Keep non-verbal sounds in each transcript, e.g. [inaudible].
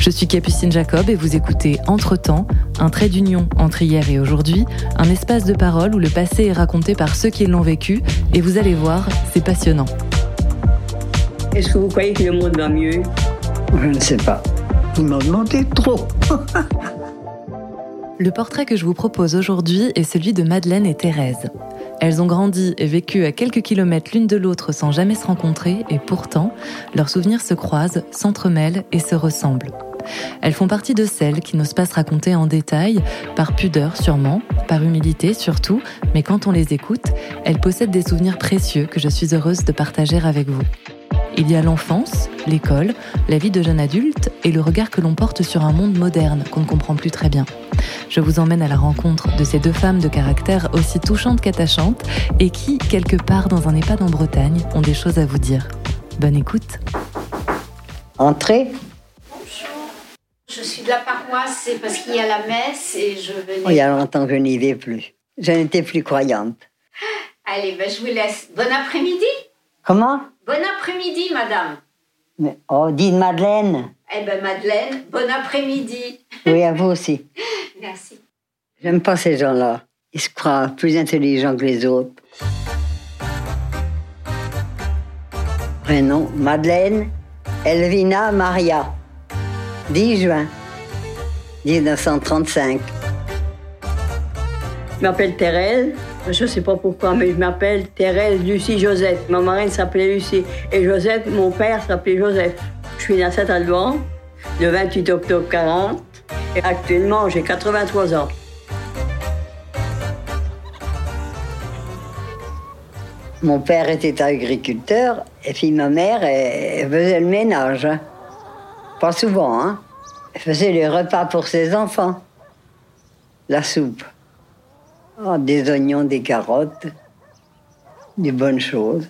Je suis Capucine Jacob et vous écoutez Entre-temps, un trait d'union entre hier et aujourd'hui, un espace de parole où le passé est raconté par ceux qui l'ont vécu, et vous allez voir, c'est passionnant. Est-ce que vous croyez que le monde va mieux? Je ne sais pas. Vous m'en demandez trop. [laughs] Le portrait que je vous propose aujourd'hui est celui de Madeleine et Thérèse. Elles ont grandi et vécu à quelques kilomètres l'une de l'autre sans jamais se rencontrer et pourtant, leurs souvenirs se croisent, s'entremêlent et se ressemblent. Elles font partie de celles qui n'osent pas se raconter en détail, par pudeur sûrement, par humilité surtout, mais quand on les écoute, elles possèdent des souvenirs précieux que je suis heureuse de partager avec vous. Il y a l'enfance, l'école, la vie de jeune adulte et le regard que l'on porte sur un monde moderne qu'on ne comprend plus très bien. Je vous emmène à la rencontre de ces deux femmes de caractère aussi touchantes qu'attachantes et qui, quelque part dans un EHPAD en Bretagne, ont des choses à vous dire. Bonne écoute. Entrez. Je suis de la paroisse, c'est parce qu'il y a la messe et je venais. Il y a longtemps que je n'y vais plus. Je n'étais plus croyante. [gasps] Allez, ben, je vous laisse. Bon après-midi. Comment? Bon après-midi, madame. Mais- Oh, dites Madeleine. Eh ben, Madeleine, bon après-midi. [laughs] Oui, à vous aussi. [laughs] Merci. J'aime pas ces gens-là. Ils se croient plus intelligents que les autres. Prénom Madeleine Elvina Maria. 10 juin 1935. Je m'appelle Thérèse. Je ne sais pas pourquoi, mais je m'appelle Thérèse Lucie Joseph. Ma marraine s'appelait Lucie. Et Joseph, mon père s'appelait Joseph. Je suis née à Saint-Alban le 28 octobre 40. Et actuellement, j'ai 83 ans. Mon père était agriculteur et puis ma mère elle faisait le ménage. Pas souvent, hein. Elle faisait les repas pour ses enfants. La soupe. Ah, des oignons, des carottes, des bonnes choses.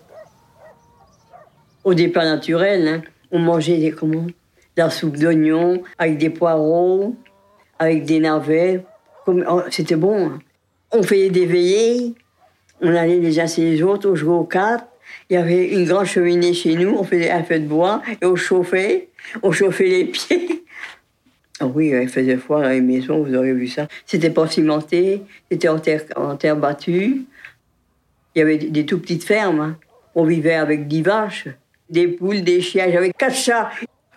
Au départ naturel, hein, on mangeait des, comment, la soupe d'oignons avec des poireaux, avec des navets. Oh, C'était bon. hein. On faisait des veillées. On allait les uns les autres, on jouait aux cartes. Il y avait une grande cheminée chez nous, on faisait un feu de bois et on chauffait. On chauffait les pieds. Ah oui, il faisait froid dans les maisons, vous aurez vu ça. C'était pas cimenté, c'était en terre, en terre battue. Il y avait des, tout petites fermes. hein. On vivait avec dix vaches, des poules, des chiens. J'avais quatre chats.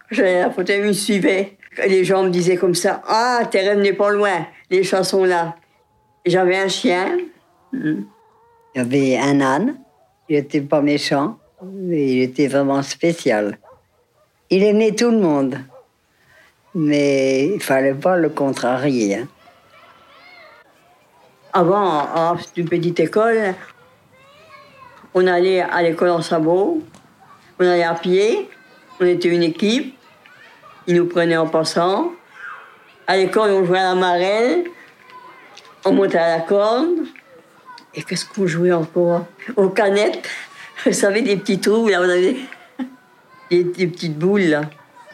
J'allais à la photo, ils me suivaient. Les gens me disaient comme ça Ah, Thérèse n'est pas loin, les chats sont là. J'avais un chien. Il y avait un âne. Il n'était pas méchant, mais il était vraiment spécial. Il aimait tout le monde. Mais il fallait pas le contrarier. hein. Avant, à une petite école, on allait à l'école en sabot, on allait à pied, on était une équipe, ils nous prenaient en passant. À l'école, on jouait à la marelle, on montait à la corde. Et qu'est-ce qu'on jouait encore Aux canettes. Vous savez, des petits trous, là, on avait des, des petites boules, là,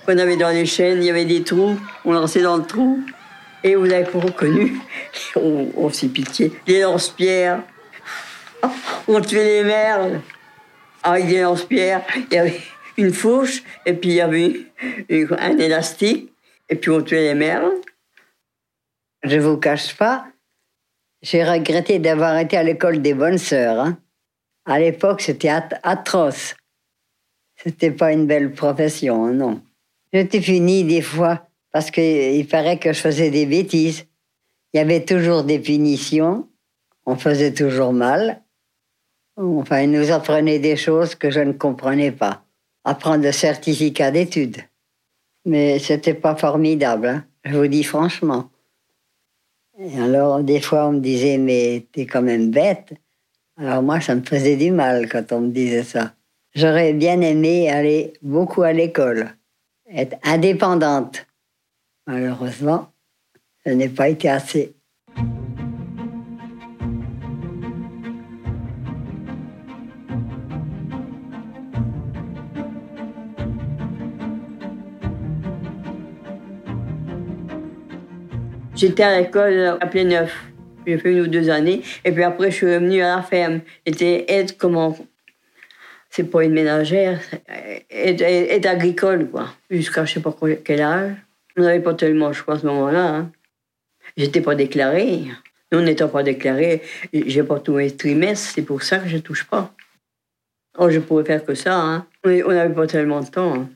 qu'on avait dans les chaînes, il y avait des trous, on lançait dans le trou. Et vous avez pas reconnu, [laughs] on, s'est pitié. Les lance-pierres, [laughs] on tuait les merles avec des lance-pierres. Il y avait une fourche, et puis il y avait un élastique, et puis on tuait les merles. Je vous cache pas, j'ai regretté d'avoir été à l'école des bonnes sœurs. hein. À l'époque, c'était at- atroce. C'était pas une belle profession, hein, non. J'étais finie des fois parce qu'il paraît que je faisais des bêtises. Il y avait toujours des punitions. On faisait toujours mal. Enfin, ils nous apprenaient des choses que je ne comprenais pas. Apprendre le certificat d'études. Mais c'était pas formidable, hein, je vous dis franchement. Alors, des fois, on me disait, mais t'es quand même bête. Alors moi, ça me faisait du mal quand on me disait ça. J'aurais bien aimé aller beaucoup à l'école, être indépendante. Malheureusement, ce n'est pas été assez. J'étais à l'école à Pléneuf. J'ai fait une ou deux années. Et puis après, je suis revenue à la ferme. J'étais aide comment? C'est pas une ménagère, aide, agricole, quoi. Jusqu'à je sais pas quel âge. On n'avait pas tellement le choix à ce moment-là. Hein. J'étais pas déclarée. Nous, n'étant pas déclarée, j'ai pas tous mes trimestres. C'est pour ça que je touche pas. Oh, je pourrais faire que ça. Hein. On n'avait pas tellement de temps. Hein.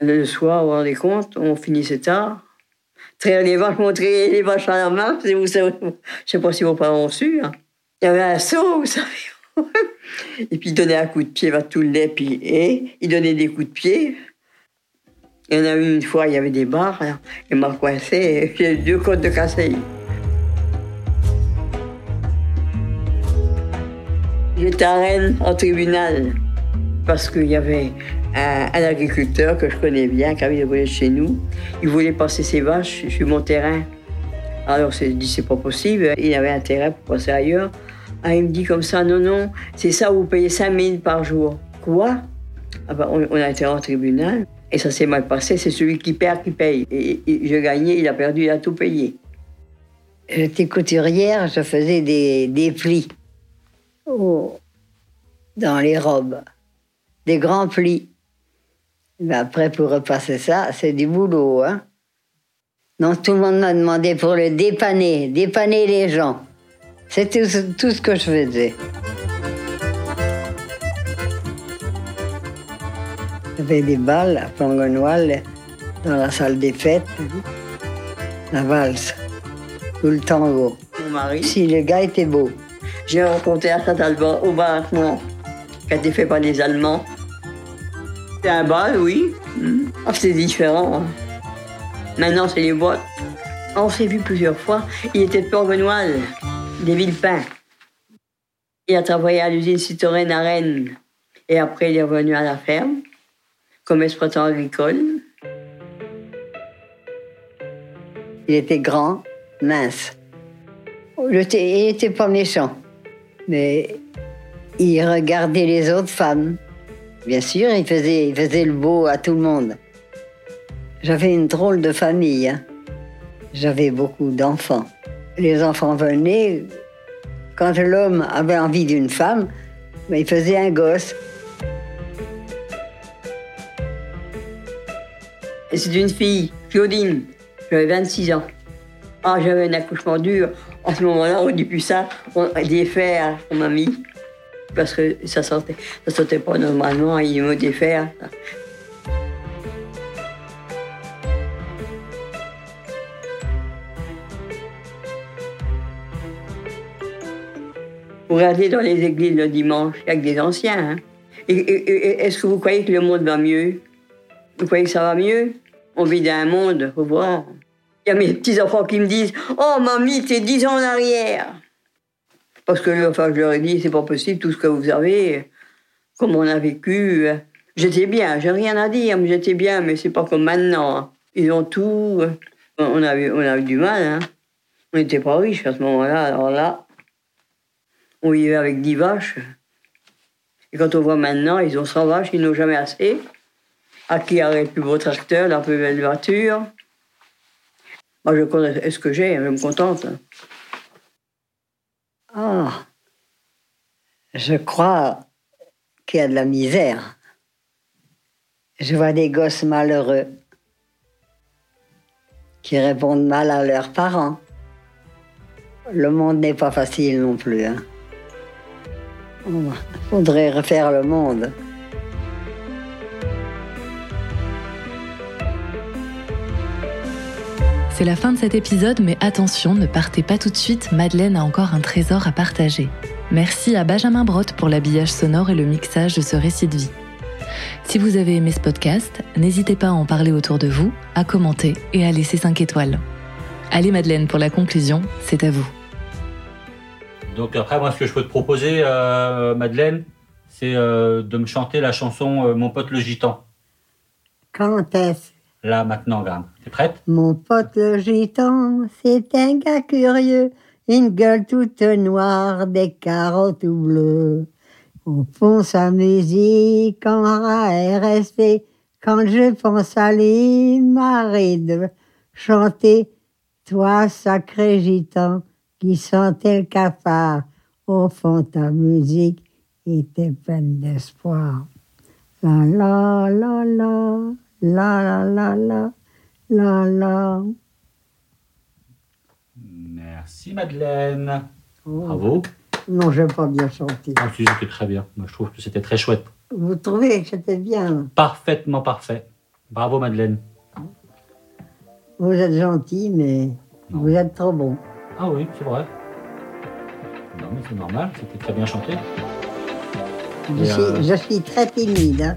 Le soir, on des comptes, on finissait tard. Traire les vaches, montrer les vaches à la main, je ne sais pas si vos parents ont su. Hein. Il y avait un seau, vous savez. [laughs] et puis il donnait un coup de pied vers tout le lait, puis et, il donnait des coups de pied. Il y en a eu une fois, il y avait des barres, hein. il m'a coincé, [laughs] j'ai deux côtes de cassé. J'étais à Rennes, en tribunal, parce qu'il y avait un, agriculteur que je connais bien, qui avait chez nous. Il voulait passer ses vaches sur mon terrain. Alors j'ai dit, c'est pas possible. Il avait intérêt pour passer ailleurs. Ah, il me dit comme ça, non, non, c'est ça, vous payez 5 000 par jour. Quoi? Ah ben, on, a été en tribunal et ça s'est mal passé. C'est celui qui perd qui paye. Et, je gagnais, il a perdu, il a tout payé. J'étais couturière, je faisais des, des plis oh, dans les robes, des grands plis. Mais après, pour repasser ça, c'est du boulot. Hein? Non, tout le monde m'a demandé pour le dépanner, dépanner les gens. C'était tout, ce que je faisais. J'avais des balles à Plangonoual dans la salle des fêtes, la valse ou le tango. Mon mari. Si le gars était beau. J'ai rencontré à Saint-Alban au bar qui a été fait par les Allemands. C'est un bal, oui. Ah, c'est différent. Hein. Maintenant, c'est les boîtes. On s'est vu plusieurs fois. Il était de Port-Benoît, des Villepins. Il a travaillé à l'usine Citroën à Rennes. Et après, il est revenu à la ferme, comme exploitant agricole. Il était grand, mince. Il était pas méchant, mais il regardait les autres femmes. Bien sûr, il faisait, le beau à tout le monde. J'avais une drôle de famille. Hein. J'avais beaucoup d'enfants. Les enfants venaient. Quand l'homme avait envie d'une femme, ben, il faisait un gosse. C'est une fille, Claudine. J'avais 26 ans. Ah, j'avais un accouchement dur. En ce moment-là, on dit plus ça. On, des fers, on m'a mis parce que ça sortait, ça sortait pas normalement, il me défaire. Vous regardez dans les églises le dimanche, il y a que des anciens. Hein. Est-ce que vous croyez que le monde va mieux? Vous croyez que ça va mieux? On vit dans un monde, faut voir. Il y a mes petits-enfants qui me disent Oh, mamie, t'es dix ans en arrière. Parce que enfin, je leur ai dit, c'est pas possible, tout ce que vous avez, comme on a vécu. J'étais bien, j'ai rien à dire, mais j'étais bien, mais c'est pas comme maintenant. Ils ont tout. On a eu, on du mal. Hein. On n'était pas riches à ce moment-là. Alors là, on vivait avec 10 vaches. Et quand on voit maintenant, ils ont 100 vaches, ils n'ont jamais assez. À qui a le plus beau tracteur, la plus belle voiture? Moi, je connais ce que j'ai, je me contente. Oh, je crois qu'il y a de la misère. Je vois des gosses malheureux qui répondent mal à leurs parents. Le monde n'est pas facile non plus. Il hein. faudrait refaire le monde. C'est la fin de cet épisode, mais attention, ne partez pas tout de suite, Madeleine a encore un trésor à partager. Merci à Benjamin Brotte pour l'habillage sonore et le mixage de ce récit de vie. Si vous avez aimé ce podcast, n'hésitez pas à en parler autour de vous, à commenter et à laisser 5 étoiles. Allez Madeleine, pour la conclusion, c'est à vous. Donc après, moi, ce que je peux te proposer, euh, Madeleine, c'est euh, de me chanter la chanson euh, Mon pote le gitan. Quand est-ce Là, maintenant, Gram. T'es prête? Mon pote le gitan, c'est un gars curieux, une gueule toute noire, des carottes tout bleues. On fond sa musique en RSP. Quand je pense à lui, m'arrête chanter Toi, sacré gitan, qui sentais le cafard, au fond ta musique était pleine d'espoir. La la la la, la la la la, la la. Merci Madeleine. Oh. Bravo. Non, je n'ai pas bien chanté. Ah, si, c'était très bien. Moi, je trouve que c'était très chouette. Vous trouvez que c'était bien? Parfaitement parfait. Bravo Madeleine. Vous êtes gentil, mais Non. vous êtes trop bon. Ah oui, c'est vrai. Non, mais c'est normal, c'était très bien chanté. Je, Et, suis, euh, je suis très timide. hein.